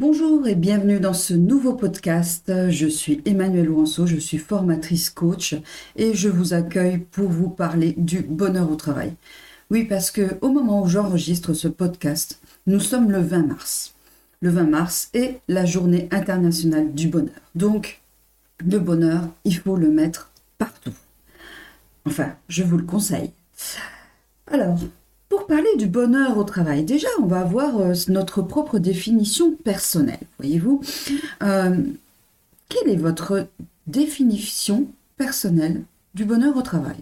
Bonjour et bienvenue dans ce nouveau podcast. Je suis Emmanuelle Ouanceau, je suis formatrice coach et je vous accueille pour vous parler du bonheur au travail. Oui, parce que au moment où j'enregistre ce podcast, nous sommes le 20 mars. Le 20 mars est la journée internationale du bonheur. Donc, le bonheur, il faut le mettre partout. Enfin, je vous le conseille. Alors, pour parler du bonheur au travail, déjà, on va avoir euh, notre propre définition personnelle, voyez-vous. Euh, quelle est votre définition personnelle du bonheur au travail?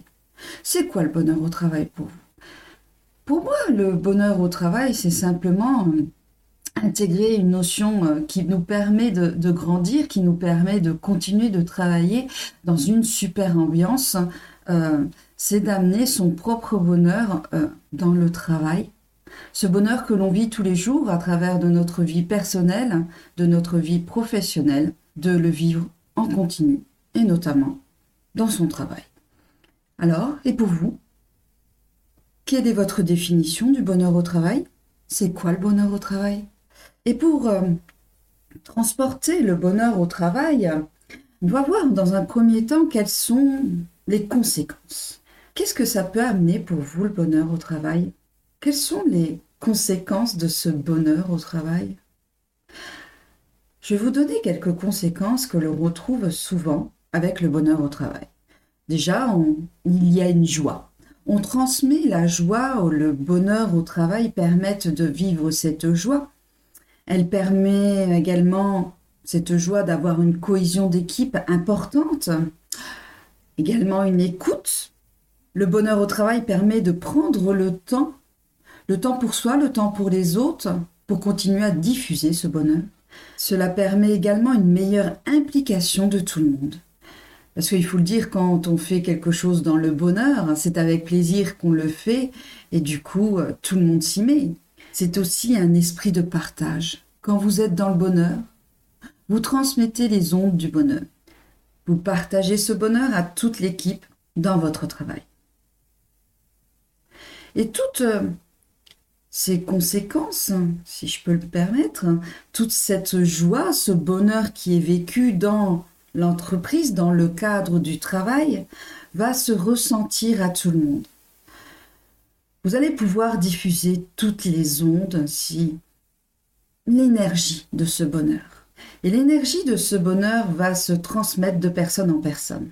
C'est quoi le bonheur au travail pour vous? Pour moi, le bonheur au travail, c'est simplement euh, intégrer une notion qui nous permet de, de, grandir, qui nous permet de continuer de travailler dans une super ambiance. Euh, c'est d'amener son propre bonheur euh, dans le travail. Ce bonheur que l'on vit tous les jours à travers de notre vie personnelle, de notre vie professionnelle, de le vivre en continu et notamment dans son travail. Alors, et pour vous Quelle est votre définition du bonheur au travail? C'est quoi le bonheur au travail? Et pour euh, transporter le bonheur au travail, on va voir dans un premier temps quelles sont les conséquences. Qu'est-ce que ça peut amener pour vous le bonheur au travail? Quelles sont les conséquences de ce bonheur au travail? Je vais vous donner quelques conséquences que l'on retrouve souvent avec le bonheur au travail. Déjà, il y a une joie. On transmet la joie, ou le bonheur au travail permettent de vivre cette joie. Elle permet également cette joie d'avoir une cohésion d'équipe importante, également une écoute le bonheur au travail permet de prendre le temps, le temps pour soi, le temps pour les autres, pour continuer à diffuser ce bonheur. Cela permet également une meilleure implication de tout le monde. Parce qu'il faut le dire, quand on fait quelque chose dans le bonheur, c'est avec plaisir qu'on le fait, et du coup, euh, tout le monde s'y met. C'est aussi un esprit de partage. Quand vous êtes dans le bonheur, vous transmettez les ondes du bonheur. Vous partagez ce bonheur à toute l'équipe dans votre travail. Et toutes euh, ces conséquences, si je peux le permettre, toute cette joie, ce bonheur qui est vécu dans l'entreprise, dans le cadre du travail, va se ressentir à tout le monde. Vous allez pouvoir diffuser toutes les ondes si l'énergie de ce bonheur. Et l'énergie de ce bonheur va se transmettre de personne en personne.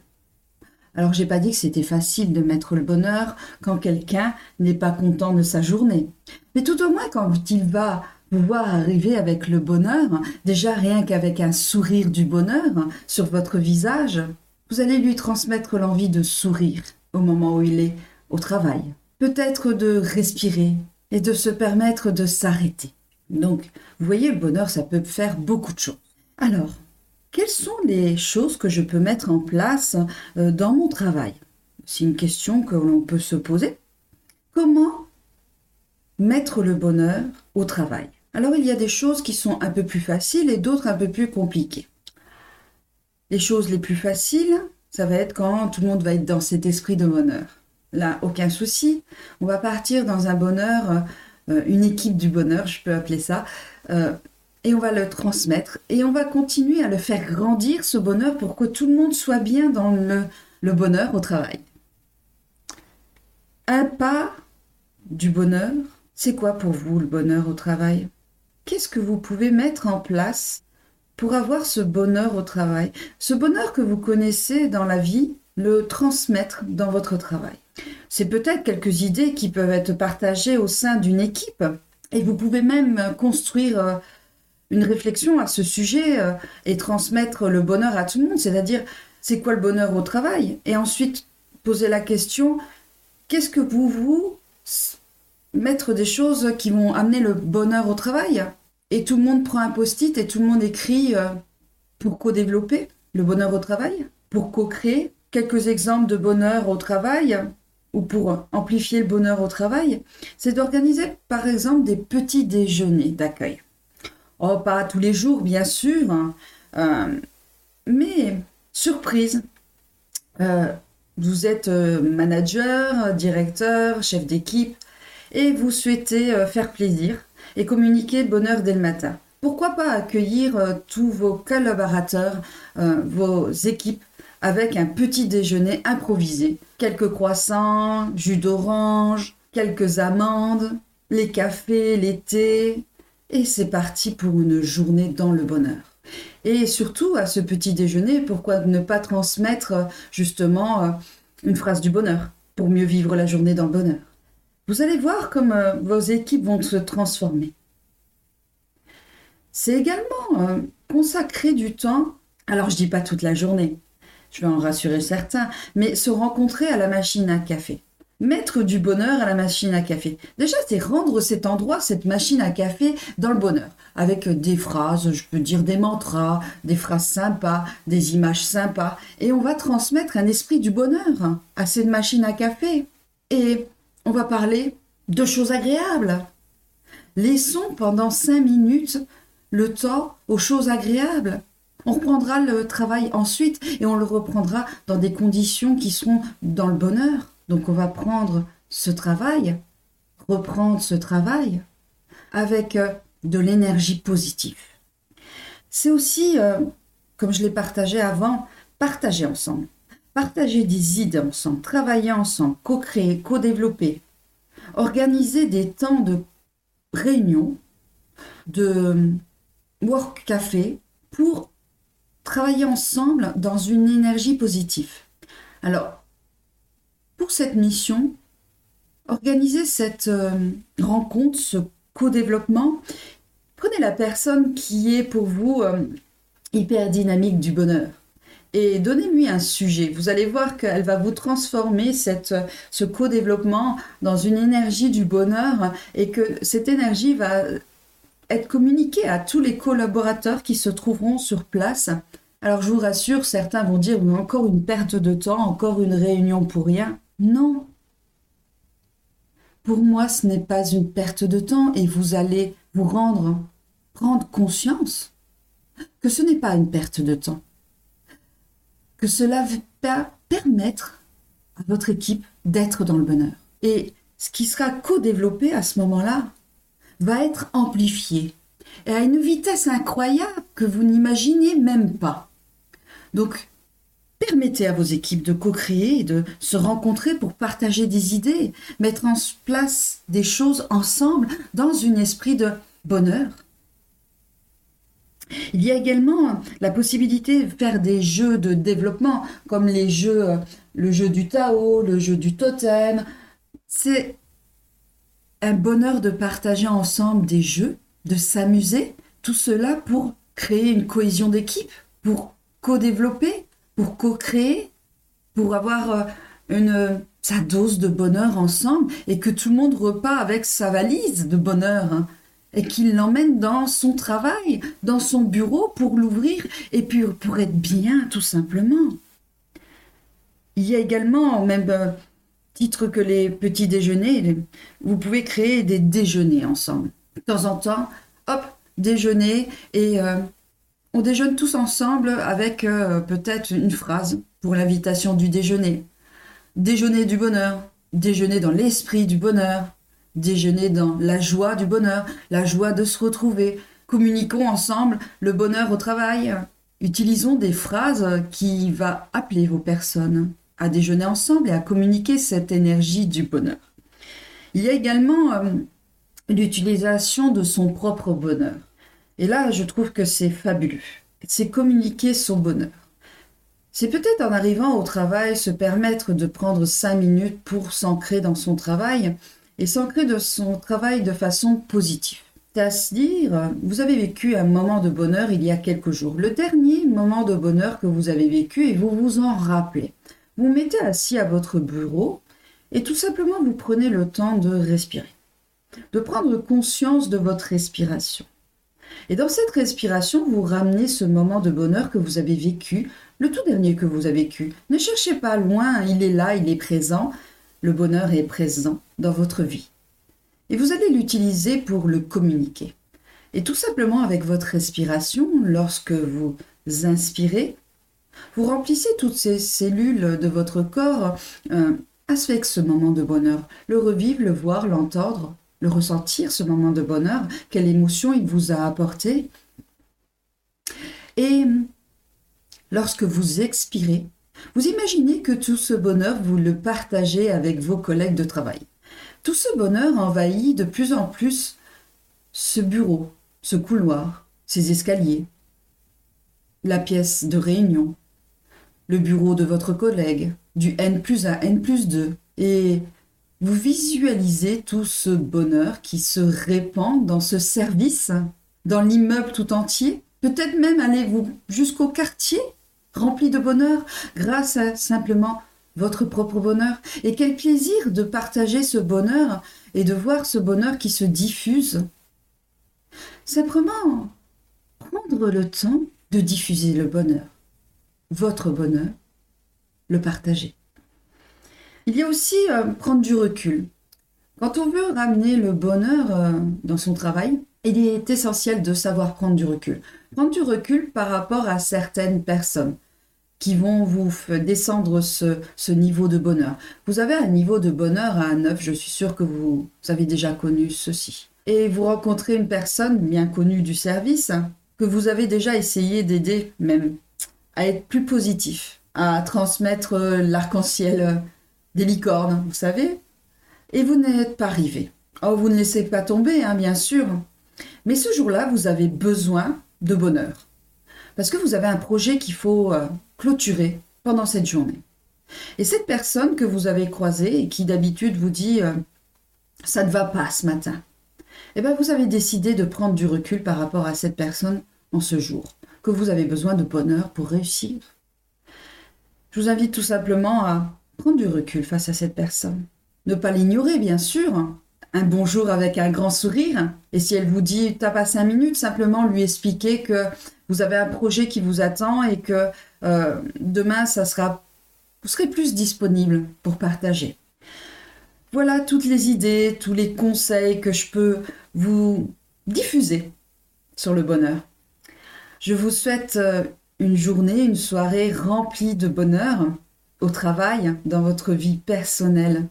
Alors j'ai pas dit que c'était facile de mettre le bonheur quand quelqu'un n'est pas content de sa journée. Mais tout au moins quand il va vous voir arriver avec le bonheur, déjà rien qu'avec un sourire du bonheur sur votre visage, vous allez lui transmettre l'envie de sourire au moment où il est au travail. Peut-être de respirer et de se permettre de s'arrêter. Donc, vous voyez, le bonheur, ça peut faire beaucoup de choses. Alors, quelles sont les choses que je peux mettre en place euh, dans mon travail? C'est une question que l'on peut se poser. Comment mettre le bonheur au travail? Alors il y a des choses qui sont un peu plus faciles et d'autres un peu plus compliquées. Les choses les plus faciles, ça va être quand tout le monde va être dans cet esprit de bonheur. Là, aucun souci. On va partir dans un bonheur, euh, une équipe du bonheur, je peux appeler ça. Euh, et on va le transmettre et on va continuer à le faire grandir, ce bonheur, pour que tout le monde soit bien dans le bonheur au travail. Un pas du bonheur, c'est quoi pour vous le bonheur au travail? Qu'est-ce que vous pouvez mettre en place pour avoir ce bonheur au travail? Ce bonheur que vous connaissez dans la vie, le transmettre dans votre travail. C'est peut-être quelques idées qui peuvent être partagées au sein d'une équipe. Et vous pouvez même construire euh, une réflexion à ce sujet euh, et transmettre le bonheur à tout le monde, c'est-à-dire c'est quoi le bonheur au travail? Et ensuite poser la question, qu'est-ce que vous vous mettre des choses qui vont amener le bonheur au travail? Et tout le monde prend un post-it et tout le monde écrit euh, pour co-développer le bonheur au travail, pour co-créer quelques exemples de bonheur au travail ou pour amplifier le bonheur au travail, c'est d'organiser par exemple des petits déjeuners d'accueil. Oh, pas tous les jours, bien sûr. Hein. Euh, mais, surprise, euh, vous êtes euh, manager, directeur, chef d'équipe, et vous souhaitez faire plaisir et communiquer le bonheur dès le matin. pourquoi pas accueillir tous vos collaborateurs, vos équipes avec un petit déjeuner improvisé. Quelques croissants, jus d'orange, quelques amandes, les cafés, les thés. Et c'est parti pour une journée dans le bonheur. Et surtout, à ce petit déjeuner, pourquoi ne pas transmettre euh, justement une phrase du bonheur pour mieux vivre la journée dans le bonheur? Vous allez voir comme vos équipes vont se transformer c'est également euh, consacrer du temps. Alors, je dis pas toute la journée, je vais en rassurer certains, mais se rencontrer à la machine à café. Mettre du bonheur à la machine à café. Déjà, c'est rendre cet endroit, cette machine à café, dans le bonheur. Avec des phrases, je peux dire des mantras, des phrases sympas, des images sympas. Et on va transmettre un esprit du bonheur à cette machine à café. Et on va parler de choses agréables. Laissons pendant cinq minutes le temps aux choses agréables. On reprendra le travail ensuite et on le reprendra dans des conditions qui seront dans le bonheur. Donc on va prendre ce travail, reprendre ce travail avec euh, de l'énergie positive. C'est aussi, euh, comme je l'ai partagé avant, partager ensemble. Partager des idées ensemble, travailler ensemble, co-créer, co-développer. Organiser des temps de réunion, de work café pour travailler ensemble dans une énergie positive. Alors, pour cette mission, organiser cette euh, rencontre, ce co-développement, prenez la personne qui est pour vous euh, hyper dynamique du bonheur et donnez-lui un sujet. Vous allez voir qu'elle va vous transformer cette, ce co-développement dans une énergie du bonheur et que cette énergie va être communiqué à tous les collaborateurs qui se trouveront sur place. Alors je vous rassure, certains vont dire encore une perte de temps, encore une réunion pour rien. Non. Pour moi, ce n'est pas une perte de temps et vous allez vous rendre, prendre conscience que ce n'est pas une perte de temps. Que cela va permettre à votre équipe d'être dans le bonheur. Et ce qui sera co-développé à ce moment-là, va être amplifié et à une vitesse incroyable que vous n'imaginez même pas. Donc, permettez à vos équipes de co-créer, de se rencontrer pour partager des idées, mettre en place des choses ensemble dans un esprit de bonheur. Il y a également la possibilité de faire des jeux de développement, comme les jeux, le jeu du Tao, le jeu du totem. C'est un bonheur de partager ensemble des jeux, de s'amuser, tout cela pour créer une cohésion d'équipe, pour co-développer, pour co-créer, pour avoir euh, une, sa dose de bonheur ensemble et que tout le monde repart avec sa valise de bonheur hein, et qu'il l'emmène dans son travail, dans son bureau pour l'ouvrir et pour être bien tout simplement. Il y a également même euh, titre que les petits déjeuners, vous pouvez créer des déjeuners ensemble. De temps en temps, hop, déjeuner et euh, on déjeune tous ensemble avec euh, peut-être une phrase pour l'invitation du déjeuner. Déjeuner du bonheur, déjeuner dans l'esprit du bonheur, déjeuner dans la joie du bonheur, la joie de se retrouver. Communiquons ensemble le bonheur au travail. Utilisons des phrases qui vont appeler vos personnes à déjeuner ensemble et à communiquer cette énergie du bonheur. Il y a également euh, l'utilisation de son propre bonheur. Et là, je trouve que c'est fabuleux. C'est communiquer son bonheur. C'est peut-être en arrivant au travail se permettre de prendre cinq minutes pour s'ancrer dans son travail et s'ancrer de son travail de façon positive. À se dire, vous avez vécu un moment de bonheur il y a quelques jours, le dernier moment de bonheur que vous avez vécu et vous vous en rappelez. Vous mettez assis à votre bureau et tout simplement vous prenez le temps de respirer, de prendre conscience de votre respiration. Et dans cette respiration, vous ramenez ce moment de bonheur que vous avez vécu, le tout dernier que vous avez vécu. Ne cherchez pas loin, il est là, il est présent. Le bonheur est présent dans votre vie. Et vous allez l'utiliser pour le communiquer. Et tout simplement avec votre respiration, lorsque vous inspirez, vous remplissez toutes ces cellules de votre corps euh, avec ce moment de bonheur, le revivre, le voir, l'entendre, le ressentir, ce moment de bonheur, quelle émotion il vous a apporté. Et lorsque vous expirez, vous imaginez que tout ce bonheur, vous le partagez avec vos collègues de travail. Tout ce bonheur envahit de plus en plus ce bureau, ce couloir, ces escaliers, la pièce de réunion, le bureau de votre collègue, du N plus 1, N plus 2, et vous visualisez tout ce bonheur qui se répand dans ce service, dans l'immeuble tout entier. Peut-être même allez-vous jusqu'au quartier rempli de bonheur grâce à simplement votre propre bonheur. Et quel plaisir de partager ce bonheur et de voir ce bonheur qui se diffuse. Simplement prendre le temps de diffuser le bonheur, votre bonheur, le partager. Il y a aussi euh, prendre du recul. Quand on veut ramener le bonheur euh, dans son travail, il est essentiel de savoir prendre du recul. Prendre du recul par rapport à certaines personnes qui vont vous descendre ce, ce, niveau de bonheur. Vous avez un niveau de bonheur à 9, je suis sûre que vous avez déjà connu ceci. Et vous rencontrez une personne bien connue du service que vous avez déjà essayé d'aider même à être plus positif, à transmettre euh, l'arc-en-ciel des licornes, vous savez, et vous n'êtes pas arrivé. Oh, vous ne laissez pas tomber, hein, bien sûr. Mais ce jour-là, vous avez besoin de bonheur. Parce que vous avez un projet qu'il faut euh, clôturer pendant cette journée. Et cette personne que vous avez croisée et qui d'habitude vous dit euh, ça ne va pas ce matin, eh bien vous avez décidé de prendre du recul par rapport à cette personne en ce jour, vous avez besoin de bonheur pour réussir. Je vous invite tout simplement à prendre du recul face à cette personne. Ne pas l'ignorer, bien sûr. Un bonjour avec un grand sourire. Et si elle vous dit t'as pas cinq minutes, simplement lui expliquer que vous avez un projet qui vous attend et que euh, demain, ça sera, vous serez plus disponible pour partager. Voilà toutes les idées, tous les conseils que je peux vous diffuser sur le bonheur. Je vous souhaite euh, une journée, une soirée remplie de bonheur au travail, dans votre vie personnelle.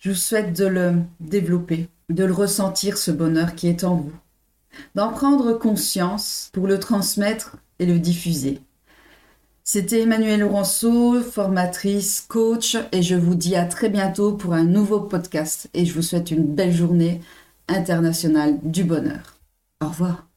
Je vous souhaite de le développer, de le ressentir, ce bonheur qui est en vous, d'en prendre conscience pour le transmettre et le diffuser. C'était Emmanuelle Laurenceau, formatrice, coach, et je vous dis à très bientôt pour un nouveau podcast. Et je vous souhaite une belle journée internationale du bonheur. Au revoir.